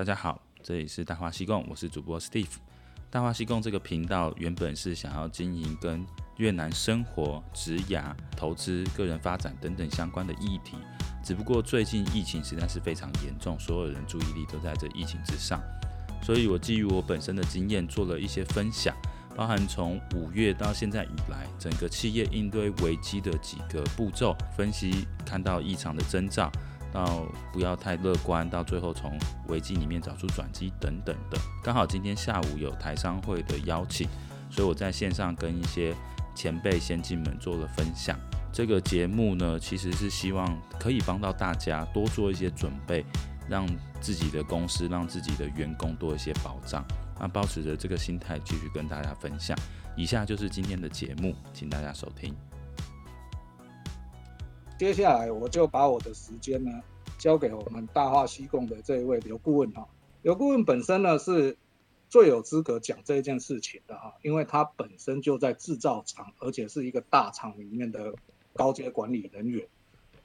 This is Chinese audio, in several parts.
大家好，这里是大话西贡，我是主播 Steve。大话西贡这个频道原本是想要经营跟越南生活、职涯、投资、个人发展等等相关的议题，只不过最近疫情实在是非常严重，所有人注意力都在这疫情之上，所以我基于我本身的经验做了一些分享。包含从五月到现在以来，整个企业应对危机的几个步骤分析，看到异常的征兆，到不要太乐观，到最后从危机里面找出转机等等的。刚好今天下午有台商会的邀请，所以我在线上跟一些前辈先进们做了分享。这个节目呢，其实是希望可以帮到大家多做一些准备，让自己的公司、让自己的员工多一些保障。那抱持着这个心态继续跟大家分享。以下就是今天的节目，请大家收听。接下来我就把我的时间呢交给我们大话西贡的这一位刘顾问哈。刘顾问本身呢是最有资格讲这件事情的哈，因为他本身就在制造厂，而且是一个大厂里面的高阶管理人员。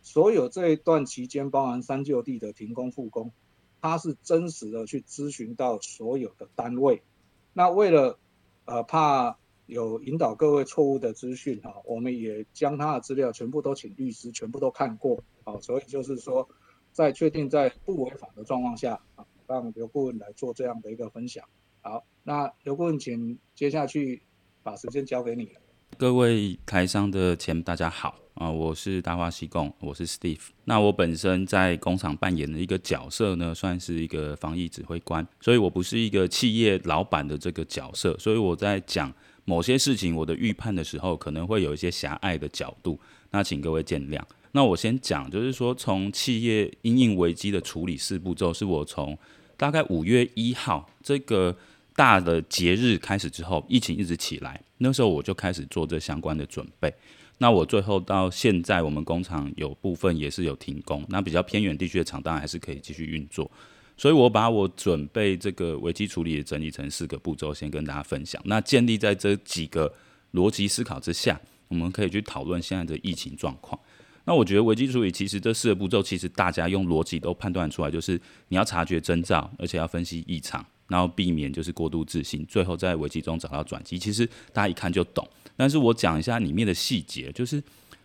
所有这一段期间，包含三舅地的停工复工。他是真实的去咨询到所有的单位，那为了呃怕有引导各位错误的资讯哈，我们也将他的资料全部都请律师全部都看过，好，所以就是说在确定在不违法的状况下啊，让刘顾问来做这样的一个分享。好，那刘顾问，请接下去把时间交给你。各位台商的前大家好啊，我是大话西贡，我是 Steve。那我本身在工厂扮演的一个角色呢，算是一个防疫指挥官，所以我不是一个企业老板的这个角色，所以我在讲某些事情我的预判的时候，可能会有一些狭隘的角度，那请各位见谅。那我先讲，就是说从企业因应危机的处理四步骤，是我从大概五月一号这个。大的节日开始之后，疫情一直起来，那时候我就开始做这相关的准备。那我最后到现在，我们工厂有部分也是有停工，那比较偏远地区的厂当然还是可以继续运作。所以我把我准备这个危机处理整理成四个步骤，先跟大家分享。那建立在这几个逻辑思考之下，我们可以去讨论现在的疫情状况。那我觉得危机处理其实这四个步骤，其实大家用逻辑都判断出来，就是你要察觉征兆，而且要分析异常。然后避免就是过度自信，最后在危机中找到转机。其实大家一看就懂，但是我讲一下里面的细节，就是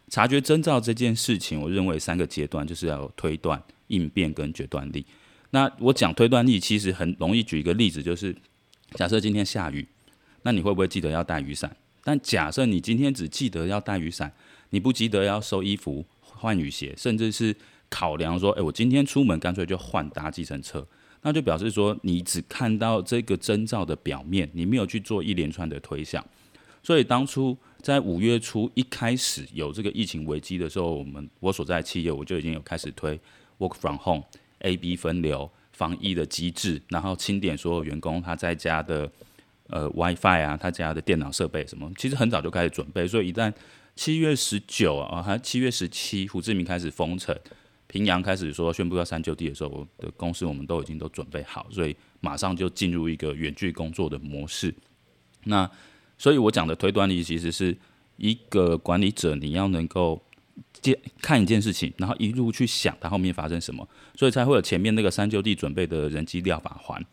察觉征兆这件事情，我认为三个阶段就是要推断、应变跟决断力。那我讲推断力，其实很容易举一个例子，就是假设今天下雨，那你会不会记得要带雨伞？但假设你今天只记得要带雨伞，你不记得要收衣服、换雨鞋，甚至是考量说，诶，我今天出门干脆就换搭计程车。那就表示说，你只看到这个征兆的表面，你没有去做一连串的推想。所以当初在五月初一开始有这个疫情危机的时候，我们我所在企业我就已经有开始推 work from home、A B 分流、防疫的机制，然后清点所有员工他在家的呃 WiFi 啊，他家的电脑设备什么，其实很早就开始准备。所以一旦七月十九啊，还七月十七，胡志明开始封城。平阳开始说宣布要三就地的时候，我的公司我们都已经都准备好，所以马上就进入一个远距工作的模式。那所以我讲的推断力，其实是一个管理者你要能够接看一件事情，然后一路去想它后面发生什么，所以才会有前面那个三就地准备的人机料法环，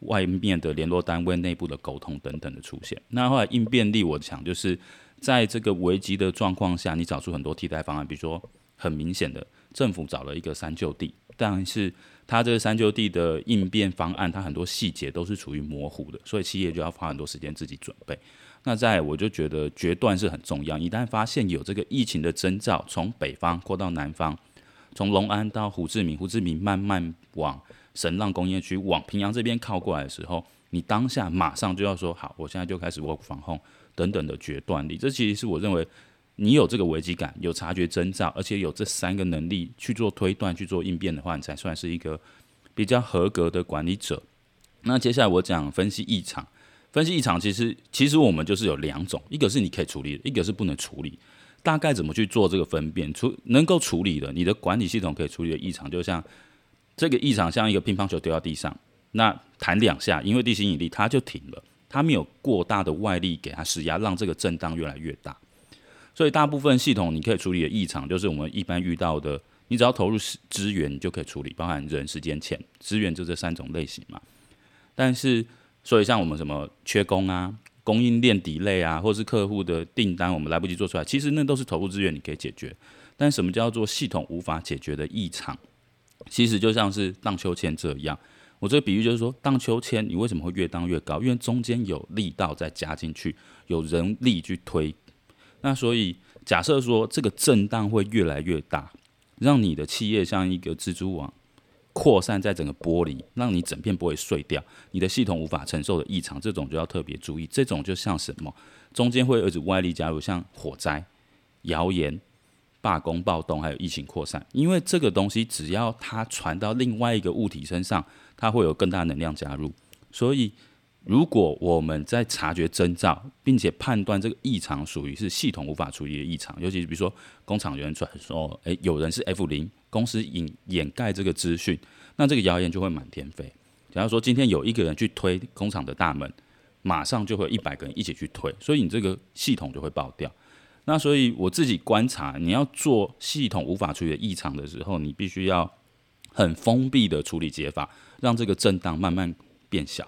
外面的联络单位内部的沟通等等的出现。那后来应变力，我想就是在这个危机的状况下，你找出很多替代方案，比如说很明显的。政府找了一个三就地，但是它这个三就地的应变方案，它很多细节都是处于模糊的，所以企业就要花很多时间自己准备。那在我就觉得决断是很重要，一旦发现有这个疫情的征兆，从北方扩到南方，从龙安到胡志明，胡志明慢慢往神浪工业区往平阳这边靠过来的时候，你当下马上就要说好，我现在就开始 work from home 等等的决断力，这其实是我认为。你有这个危机感，有察觉征兆，而且有这三个能力去做推断、去做应变的话，你才算是一个比较合格的管理者。那接下来我讲分析异常，分析异常其实其实我们就是有两种，一个是你可以处理的，一个是不能处理。大概怎么去做这个分辨？处能够处理的，你的管理系统可以处理的异常，就像这个异常像一个乒乓球丢到地上，那弹两下，因为地心引力它就停了，它没有过大的外力给它施压，让这个震荡越来越大。所以大部分系统你可以处理的异常，就是我们一般遇到的你只要投入资源，你就可以处理，包含人、时间、钱。资源就这三种类型嘛。但是，所以像我们什么缺工啊、供应链底类啊，或是客户的订单我们来不及做出来，其实那都是投入资源你可以解决。但什么叫做系统无法解决的异常？其实就像是荡秋千这样。我这个比喻就是说，荡秋千你为什么会越荡越高？因为中间有力道再加进去，有人力去推。那所以假设说这个震荡会越来越大。让你的企业像一个蜘蛛网扩散在整个玻璃，让你整片玻璃碎掉，你的系统无法承受的异常，这种就要特别注意。这种就像什么？中间会有一种外力加入，像火灾、谣言、罢工、暴动，还有疫情扩散。因为这个东西只要它传到另外一个物体身上，它会有更大能量加入，所以。如果我们在察觉征兆，并且判断这个异常属于是系统无法处理的异常，尤其是比如说工厂有人传说，诶，有人是 F 零，公司隐掩盖这个资讯，那这个谣言就会满天飞。假如说今天有一个人去推工厂的大门，马上就会有一百个人一起去推，所以你这个系统就会爆掉。那所以我自己观察，你要做系统无法处理的异常的时候，你必须要很封闭的处理解法，让这个震荡慢慢变小。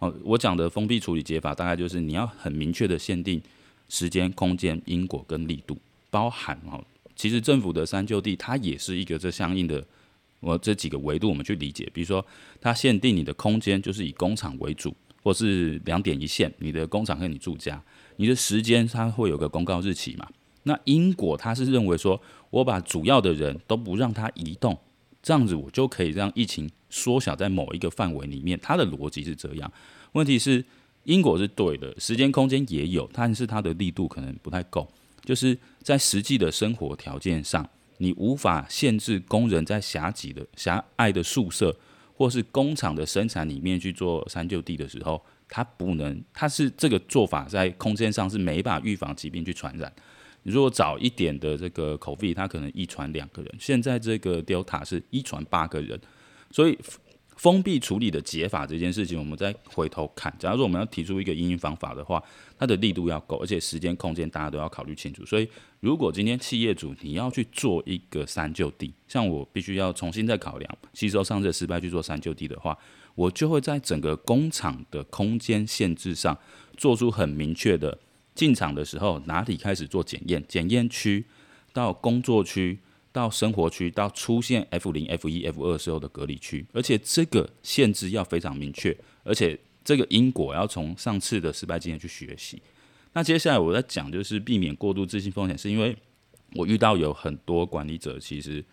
哦，我讲的封闭处理解法，大概就是你要很明确的限定时间、空间、因果跟力度，包含哦，其实政府的三就地它也是一个这相应的，我这几个维度我们去理解，比如说它限定你的空间就是以工厂为主，或是两点一线，你的工厂和你住家，你的时间它会有个公告日期嘛，那因果它是认为说我把主要的人都不让它移动。这样子我就可以让疫情缩小在某一个范围里面，它的逻辑是这样。问题是因果是对的，时间空间也有，但是它的力度可能不太够。就是在实际的生活条件上，你无法限制工人在狭挤的狭隘的宿舍，或是工厂的生产里面去做三就地的时候，它不能，它是这个做法在空间上是没办法预防疾病去传染。如果早一点的这个 COVID，它可能一传两个人。现在这个 Delta 是一传八个人，所以封闭处理的解法这件事情，我们再回头看。假如说我们要提出一个因应方法的话，它的力度要够，而且时间空间大家都要考虑清楚。所以，如果今天企业主你要去做一个三就地，像我必须要重新再考量，吸收上次失败去做三就地的话，我就会在整个工厂的空间限制上做出很明确的。进场的时候，哪里开始做检验？检验区到工作区，到生活区，到出现 F 零、F 一、F 二时候的隔离区，而且这个限制要非常明确，而且这个因果要从上次的失败经验去学习。那接下来我在讲就是避免过度自信风险，是因为我遇到有很多管理者，其实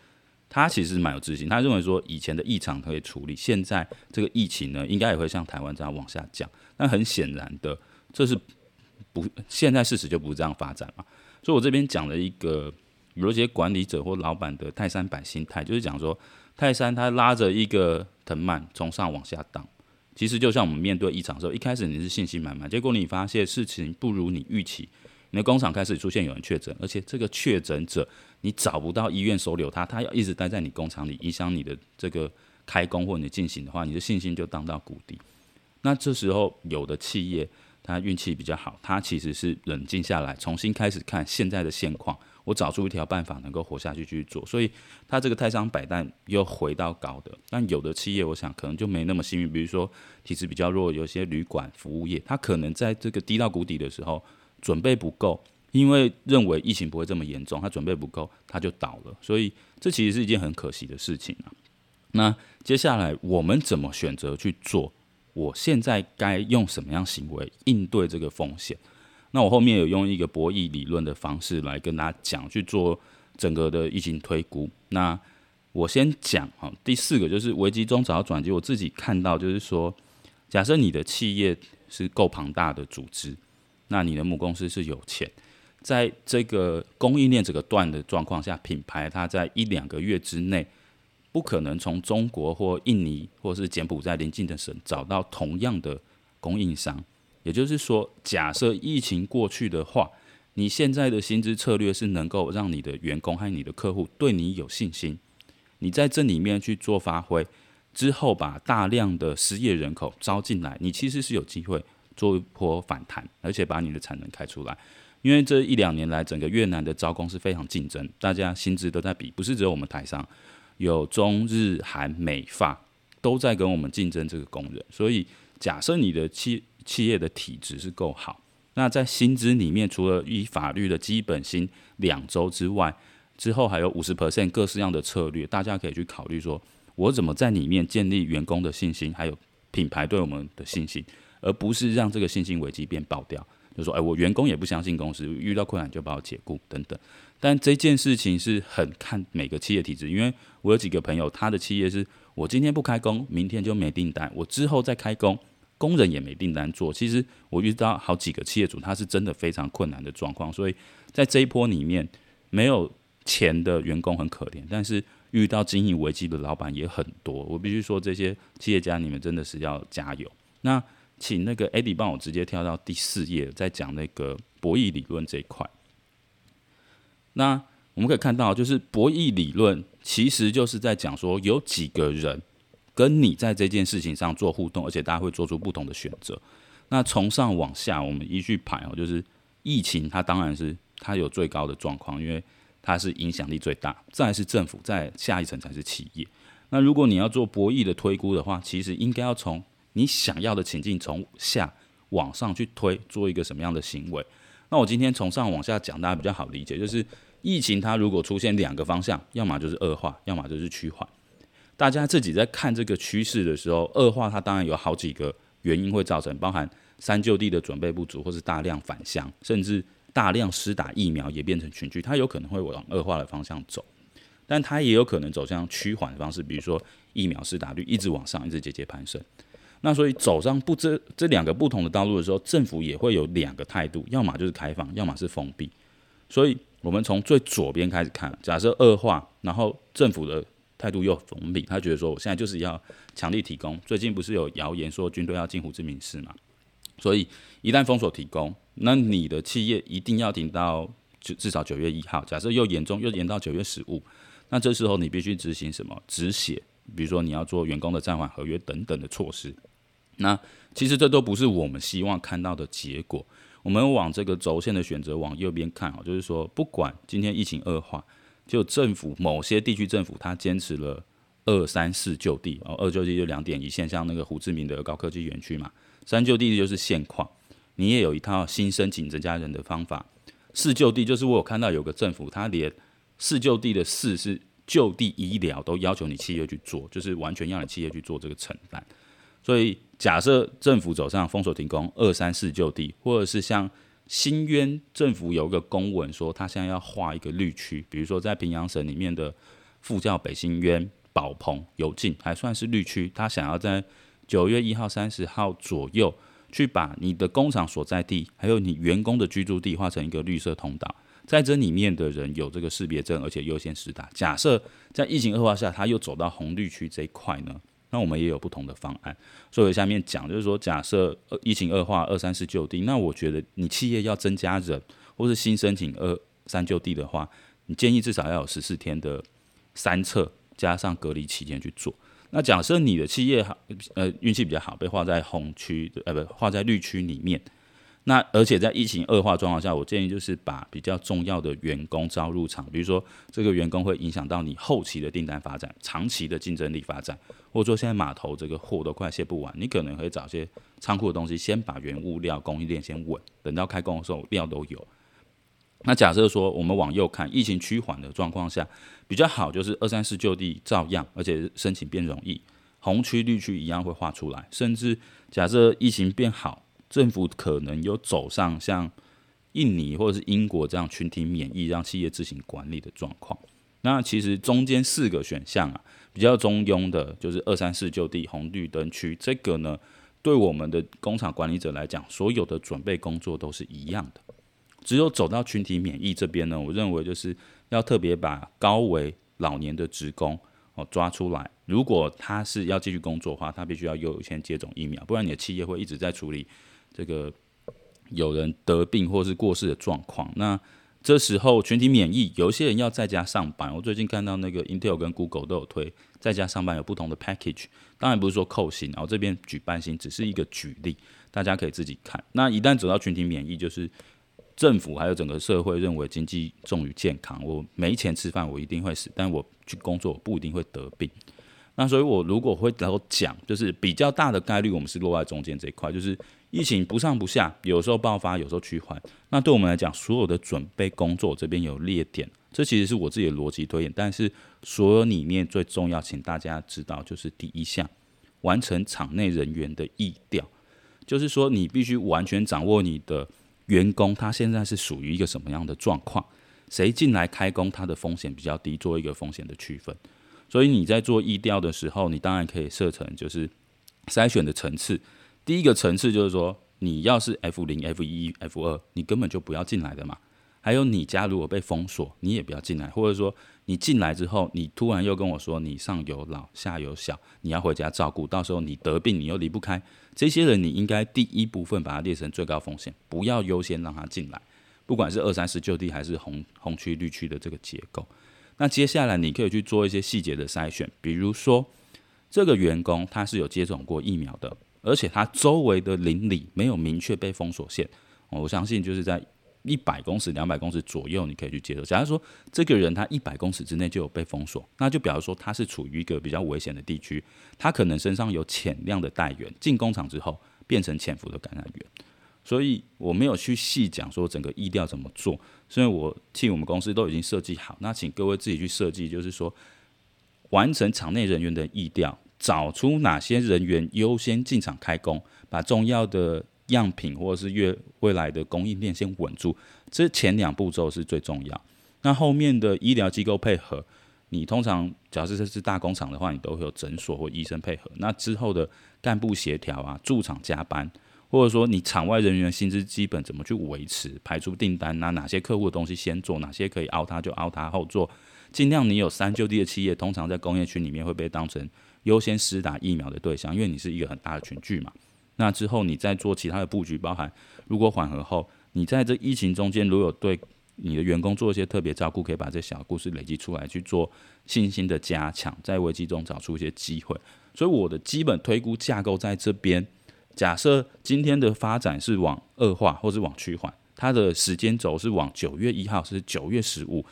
他其实蛮有自信，他认为说以前的异常可以处理，现在这个疫情呢，应该也会像台湾这样往下降。那很显然的，这是。不，现在事实就不是这样发展嘛。所以我这边讲了一个有一些管理者或老板的泰山板心态，就是讲说泰山他拉着一个藤蔓从上往下荡。其实就像我们面对异常的时候，一开始你是信心满满，结果你发现事情不如你预期，你的工厂开始出现有人确诊，而且这个确诊者你找不到医院收留他，他要一直待在你工厂里，影响你的这个开工或你进行的话，你的信心就荡到谷底。那这时候有的企业。他运气比较好，他其实是冷静下来，重新开始看现在的现况，我找出一条办法能够活下去去做，所以他这个泰山百蛋又回到高的。但有的企业，我想可能就没那么幸运，比如说体质比较弱，有些旅馆服务业，他可能在这个低到谷底的时候准备不够，因为认为疫情不会这么严重，他准备不够，他就倒了。所以这其实是一件很可惜的事情啊。那接下来我们怎么选择去做？我现在该用什么样行为应对这个风险？那我后面有用一个博弈理论的方式来跟大家讲，去做整个的疫情推估。那我先讲哈，第四个就是危机中找到转机。我自己看到就是说，假设你的企业是够庞大的组织，那你的母公司是有钱，在这个供应链这个断的状况下，品牌它在一两个月之内。不可能从中国或印尼或是柬埔寨邻近的省找到同样的供应商，也就是说，假设疫情过去的话，你现在的薪资策略是能够让你的员工和你的客户对你有信心，你在这里面去做发挥之后，把大量的失业人口招进来，你其实是有机会做一波反弹，而且把你的产能开出来。因为这一两年来，整个越南的招工是非常竞争，大家薪资都在比，不是只有我们台商，有中日韩美法都在跟我们竞争这个工人。所以，假设你的企企业的体质是够好，那在薪资里面，除了以法律的基本薪两周之外，之后还有五十 percent 各式样的策略，大家可以去考虑说，我怎么在里面建立员工的信心，还有品牌对我们的信心，而不是让这个信心危机变爆掉。就说，哎，我员工也不相信公司，遇到困难就把我解雇等等。但这件事情是很看每个企业体质，因为我有几个朋友，他的企业是我今天不开工，明天就没订单，我之后再开工，工人也没订单做。其实我遇到好几个企业主，他是真的非常困难的状况。所以在这一波里面，没有钱的员工很可怜，但是遇到经营危机的老板也很多。我必须说，这些企业家你们真的是要加油。那请那个 Eddie 帮我直接跳到第四页，再讲那个博弈理论这一块。那我们可以看到，就是博弈理论其实就是在讲说，有几个人跟你在这件事情上做互动，而且大家会做出不同的选择。那从上往下，我们依序排哦，就是疫情，它当然是它有最高的状况，因为它是影响力最大。再是政府，再下一层才是企业。那如果你要做博弈的推估的话，其实应该要从你想要的情境从下往上去推，做一个什么样的行为？那我今天从上往下讲，大家比较好理解。就是疫情它如果出现两个方向，要么就是恶化，要么就是趋缓。大家自己在看这个趋势的时候，恶化它当然有好几个原因会造成，包含三就地的准备不足，或是大量返乡，甚至大量施打疫苗也变成群聚，它有可能会往恶化的方向走。但它也有可能走向趋缓的方式，比如说疫苗施打率一直往上，一直节节攀升。那所以走上不这这两个不同的道路的时候，政府也会有两个态度，要么就是开放，要么是封闭。所以我们从最左边开始看，假设恶化，然后政府的态度又封闭，他觉得说我现在就是要强力提供。最近不是有谣言说军队要进胡志明市嘛？所以一旦封锁提供，那你的企业一定要停到至至少九月一号。假设又严重，又延到九月十五，那这时候你必须执行什么？止血。比如说你要做员工的暂缓合约等等的措施，那其实这都不是我们希望看到的结果。我们往这个轴线的选择往右边看啊，就是说不管今天疫情恶化，就政府某些地区政府他坚持了二三四就地哦，二就地就两点一线，像那个胡志明的高科技园区嘛，三就地就是现况，你也有一套新申请增加人的方法，四就地就是我有看到有个政府他连四就地的四是。就地医疗都要求你企业去做，就是完全要你企业去做这个承担。所以假设政府走上封锁停工二三四就地，或者是像新渊政府有一个公文说，他现在要划一个绿区，比如说在平阳省里面的复教北新渊、宝鹏、油进还算是绿区，他想要在九月一号、三十号左右去把你的工厂所在地，还有你员工的居住地划成一个绿色通道。在这里面的人有这个识别证，而且优先施打。假设在疫情恶化下，他又走到红绿区这一块呢，那我们也有不同的方案。所以下面讲就是说，假设疫情恶化二三四就地，那我觉得你企业要增加人，或是新申请二三就地的话，你建议至少要有十四天的三测加上隔离期间去做。那假设你的企业好，呃，运气比较好，被划在红区，呃，不，划在绿区里面。那而且在疫情恶化状况下，我建议就是把比较重要的员工招入场，比如说这个员工会影响到你后期的订单发展、长期的竞争力发展，或者说现在码头这个货都快卸不完，你可能会找些仓库的东西，先把原物料供应链先稳，等到开工的时候料都有。那假设说我们往右看，疫情趋缓的状况下，比较好就是二三四就地照样，而且申请变容易，红区绿区一样会画出来，甚至假设疫情变好。政府可能有走上像印尼或者是英国这样群体免疫，让企业自行管理的状况。那其实中间四个选项啊，比较中庸的，就是二三四就地红绿灯区。这个呢，对我们的工厂管理者来讲，所有的准备工作都是一样的。只有走到群体免疫这边呢，我认为就是要特别把高危老年的职工哦抓出来。如果他是要继续工作的话，他必须要优先接种疫苗，不然你的企业会一直在处理。这个有人得病或是过世的状况，那这时候群体免疫，有些人要在家上班。我最近看到那个 Intel 跟 Google 都有推在家上班有不同的 package，当然不是说扣薪，然后这边举半薪，只是一个举例，大家可以自己看。那一旦走到群体免疫，就是政府还有整个社会认为经济重于健康，我没钱吃饭，我一定会死；但我去工作，我不一定会得病。那所以，我如果会然后讲，就是比较大的概率，我们是落在中间这一块，就是疫情不上不下，有时候爆发，有时候趋缓。那对我们来讲，所有的准备工作这边有列点，这其实是我自己的逻辑推演。但是，所有里面最重要，请大家知道，就是第一项，完成场内人员的疫调，就是说你必须完全掌握你的员工他现在是属于一个什么样的状况，谁进来开工，他的风险比较低，做一个风险的区分。所以你在做疫调的时候，你当然可以设成就是筛选的层次。第一个层次就是说，你要是 F 零、F 一、F 二，你根本就不要进来的嘛。还有你家如果被封锁，你也不要进来。或者说你进来之后，你突然又跟我说你上有老下有小，你要回家照顾，到时候你得病你又离不开，这些人你应该第一部分把它列成最高风险，不要优先让他进来。不管是二三十就地还是红红区绿区的这个结构。那接下来你可以去做一些细节的筛选，比如说这个员工他是有接种过疫苗的，而且他周围的邻里没有明确被封锁线，我相信就是在一百公尺、两百公尺左右，你可以去接受。假如说这个人他一百公尺之内就有被封锁，那就表示说他是处于一个比较危险的地区，他可能身上有潜量的带源，进工厂之后变成潜伏的感染源。所以我没有去细讲说整个疫调怎么做，所以我替我们公司都已经设计好。那请各位自己去设计，就是说完成场内人员的疫调，找出哪些人员优先进场开工，把重要的样品或者是越未来的供应链先稳住。这前两步骤是最重要。那后面的医疗机构配合，你通常假设这是大工厂的话，你都会有诊所或医生配合。那之后的干部协调啊，驻场加班。或者说你场外人员薪资基本怎么去维持？排除订单，拿哪些客户的东西先做，哪些可以凹他就凹他后做，尽量你有三就地的企业，通常在工业区里面会被当成优先施打疫苗的对象，因为你是一个很大的群聚嘛。那之后你再做其他的布局，包含如果缓和后，你在这疫情中间如果有对你的员工做一些特别照顾，可以把这小故事累积出来去做信心的加强，在危机中找出一些机会。所以我的基本推估架构在这边。假设今天的发展是往恶化或是往趋缓，它的时间轴是往九月一号是九月十五，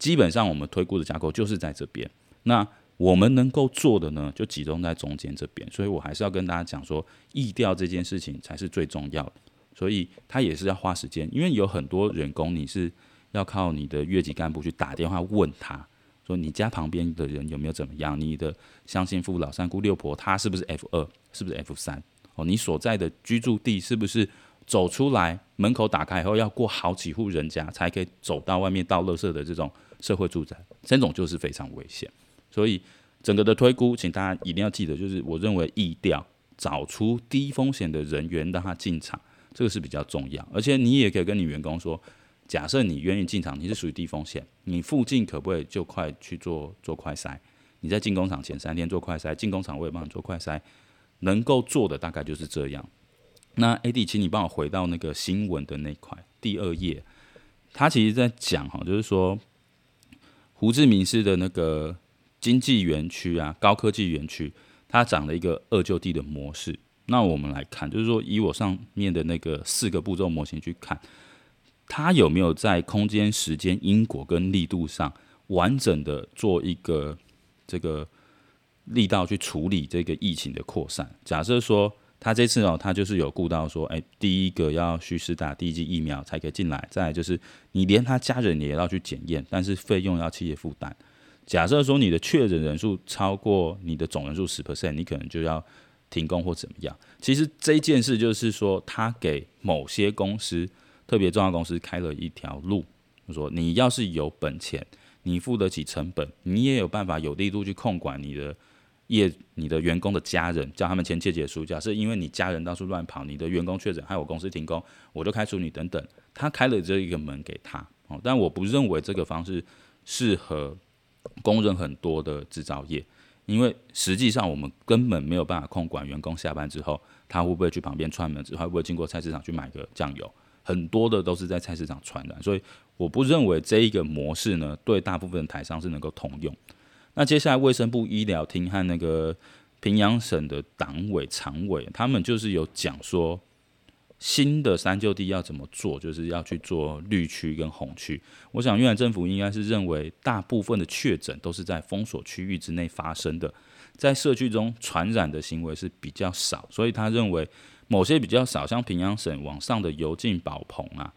基本上我们推估的架构就是在这边。那我们能够做的呢，就集中在中间这边。所以我还是要跟大家讲说，疫调这件事情才是最重要的。所以它也是要花时间，因为有很多员工你是要靠你的越级干部去打电话问他说，你家旁边的人有没有怎么样？你的乡亲父老三姑六婆他是不是 F 二，是不是 F 三？哦，你所在的居住地是不是走出来门口打开以后要过好几户人家才可以走到外面倒垃圾的这种社会住宅？这种就是非常危险。所以整个的推估，请大家一定要记得，就是我认为意调找出低风险的人员让他进场，这个是比较重要。而且你也可以跟你员工说，假设你愿意进场，你是属于低风险，你附近可不可以就快去做做快筛？你在进工厂前三天做快筛，进工厂我也帮你做快筛。能够做的大概就是这样。那 AD，请你帮我回到那个新闻的那块第二页，他其实在讲哈，就是说胡志明市的那个经济园区啊，高科技园区，它长了一个二就地的模式。那我们来看，就是说以我上面的那个四个步骤模型去看，它有没有在空间、时间、因果跟力度上完整的做一个这个。力道去处理这个疫情的扩散。假设说他这次哦，他就是有顾到说，诶，第一个要需施打第一剂疫苗才可以进来。再来就是你连他家人也要去检验，但是费用要企业负担。假设说你的确诊人数超过你的总人数十 percent，你可能就要停工或怎么样。其实这件事就是说，他给某些公司特别重要公司开了一条路，就说你要是有本钱，你付得起成本，你也有办法有力度去控管你的。业你的员工的家人叫他们签切结书，假设因为你家人到处乱跑，你的员工确诊，害我公司停工，我就开除你等等。他开了这一个门给他，哦，但我不认为这个方式适合公认很多的制造业，因为实际上我们根本没有办法控管员工下班之后他会不会去旁边串门子，会不会经过菜市场去买个酱油，很多的都是在菜市场传染，所以我不认为这一个模式呢对大部分台商是能够通用。那接下来，卫生部医疗厅和那个平阳省的党委常委，他们就是有讲说，新的三旧地要怎么做，就是要去做绿区跟红区。我想，越南政府应该是认为大部分的确诊都是在封锁区域之内发生的，在社区中传染的行为是比较少，所以他认为某些比较少，像平阳省往上的油晋宝棚啊，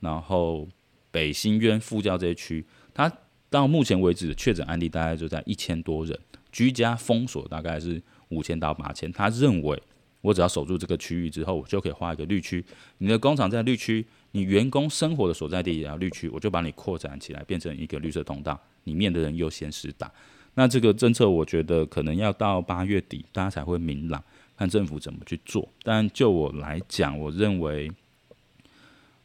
然后北新渊副教这些区，他到目前为止的确诊案例大概就在一千多人，居家封锁大概是五千到八千，他认为。我只要守住这个区域之后，我就可以画一个绿区。你的工厂在绿区，你员工生活的所在地也要绿区，我就把你扩展起来，变成一个绿色通道，里面的人优先施打。那这个政策，我觉得可能要到八月底，大家才会明朗，看政府怎么去做。但就我来讲，我认为，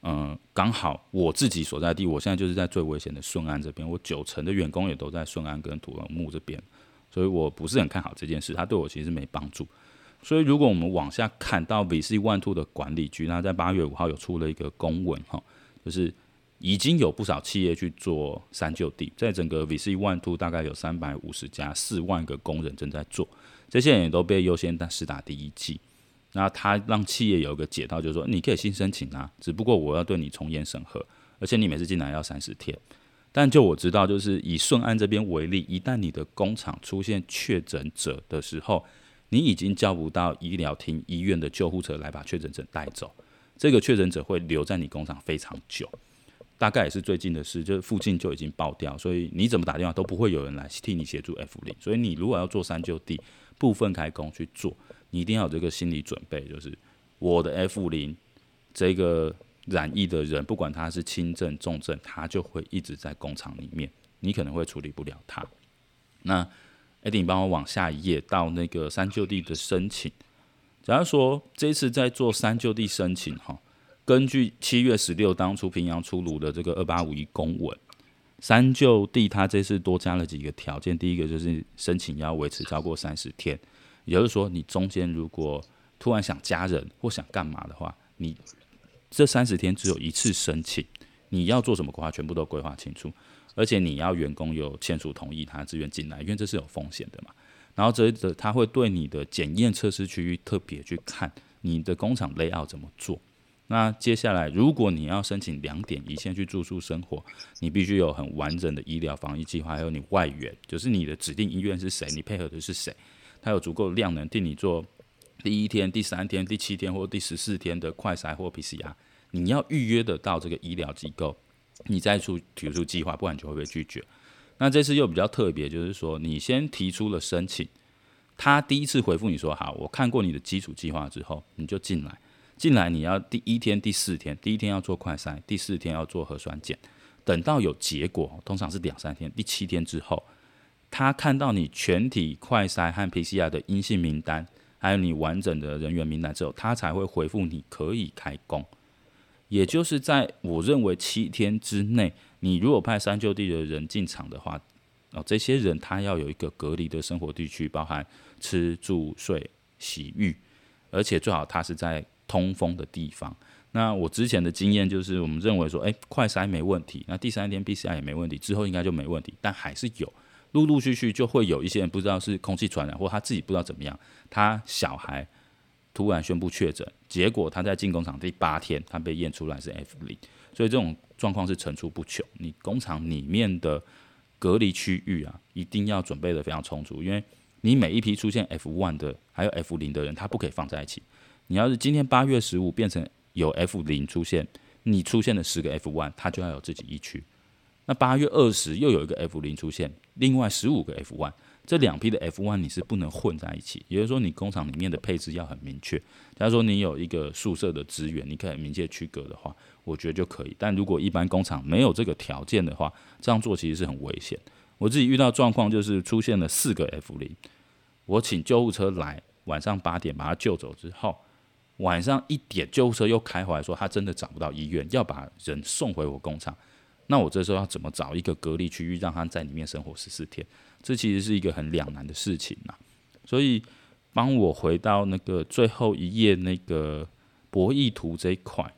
嗯、刚好我自己所在地，我现在就是在最危险的顺安这边，我九成的员工也都在顺安跟土龙木这边，所以我不是很看好这件事，它对我其实没帮助。所以，如果我们往下看到 VC One Two 的管理局，那在八月五号有出了一个公文，哈，就是已经有不少企业去做三就地，在整个 VC One Two 大概有三百五十家，四万个工人正在做，这些人也都被优先施打第一剂。那他让企业有一个解套，就是说你可以新申请啊，只不过我要对你从严审核，而且你每次进来要三十天。但就我知道，就是以顺安这边为例，一旦你的工厂出现确诊者的时候，你已经叫不到医疗厅、医院的救护车来把确诊者带走，这个确诊者会留在你工厂非常久，大概也是最近的事，就是附近就已经爆掉，所以你怎么打电话都不会有人来替你协助 F 零，所以你如果要做三就地部分开工去做，你一定要有这个心理准备，就是我的 F 零这个染疫的人，不管他是轻症、重症，他就会一直在工厂里面，你可能会处理不了他，那。艾迪，你帮我往下一页到那个三就地的申请。假如说这次在做三就地申请哈，根据七月十六当初平阳出炉的这个二八五一公文，三就地它这次多加了几个条件。第一个就是申请要维持超过三十天，也就是说你中间如果突然想加人或想干嘛的话，你这三十天只有一次申请，你要做什么规划全部都规划清楚。而且你要员工有签署同意，他自愿进来，因为这是有风险的嘛。然后这这他会对你的检验测试区域特别去看你的工厂 layout 怎么做。那接下来，如果你要申请两点一线去住宿生活，你必须有很完整的医疗防疫计划，还有你外援，就是你的指定医院是谁，你配合的是谁，他有足够量能替你做第一天、第三天、第七天或第十四天的快筛或 PCR，你要预约得到这个医疗机构。你再出提出计划，不然就会被拒绝。那这次又比较特别，就是说你先提出了申请，他第一次回复你说好，我看过你的基础计划之后，你就进来。进来你要第一天、第四天，第一天要做快筛，第四天要做核酸检，等到有结果，通常是两三天，第七天之后，他看到你全体快筛和 PCR 的阴性名单，还有你完整的人员名单之后，他才会回复你可以开工。也就是在我认为七天之内，你如果派三就地的人进场的话，哦，这些人他要有一个隔离的生活地区，包含吃住睡洗浴，而且最好他是在通风的地方。那我之前的经验就是，我们认为说，诶，快筛没问题，那第三天 PCR 也没问题，之后应该就没问题，但还是有，陆陆续续就会有一些人不知道是空气传染，或他自己不知道怎么样，他小孩。突然宣布确诊，结果他在进工厂第八天，他被验出来是 F 零，所以这种状况是层出不穷。你工厂里面的隔离区域啊，一定要准备得非常充足，因为你每一批出现 F one 的，还有 F 零的人，他不可以放在一起。你要是今天八月十五变成有 F 零出现，你出现了十个 F one，他就要有自己一区。那八月二十又有一个 F 零出现，另外十五个 F one。这两批的 F1 你是不能混在一起，也就是说你工厂里面的配置要很明确。假如说你有一个宿舍的资源，你可以明确区隔的话，我觉得就可以。但如果一般工厂没有这个条件的话，这样做其实是很危险。我自己遇到状况就是出现了四个 F0，我请救护车来，晚上八点把他救走之后，晚上一点救护车又开回来说他真的找不到医院，要把人送回我工厂。那我这时候要怎么找一个隔离区域，让他在里面生活十四天？这其实是一个很两难的事情呐。所以帮我回到那个最后一页那个博弈图这一块，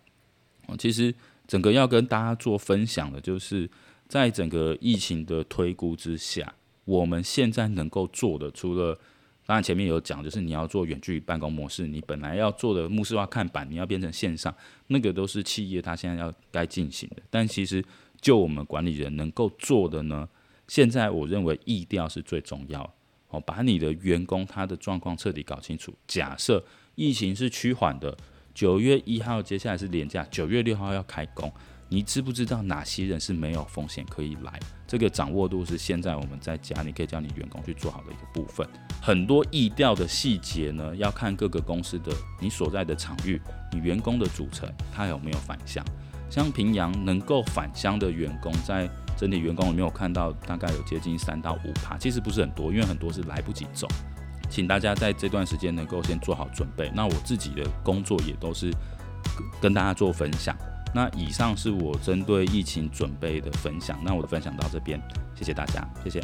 其实整个要跟大家做分享的，就是在整个疫情的推估之下，我们现在能够做的，除了当然前面有讲，就是你要做远距办公模式，你本来要做的目视化看板，你要变成线上，那个都是企业它现在要该进行的。但其实就我们管理人能够做的呢，现在我认为疫调是最重要。哦，把你的员工他的状况彻底搞清楚。假设疫情是趋缓的，九月一号接下来是连假，九月六号要开工。你知不知道哪些人是没有风险可以来？这个掌握度是现在我们在家，你可以叫你员工去做好的一个部分。很多疫调的细节呢，要看各个公司的你所在的场域，你员工的组成，他有没有返乡。像平阳能够返乡的员工，在整体员工有没有看到大概有接近三到五趴，其实不是很多，因为很多是来不及走。请大家在这段时间能够先做好准备。那我自己的工作也都是跟大家做分享。那以上是我针对疫情准备的分享，那我的分享到这边，谢谢大家，谢谢。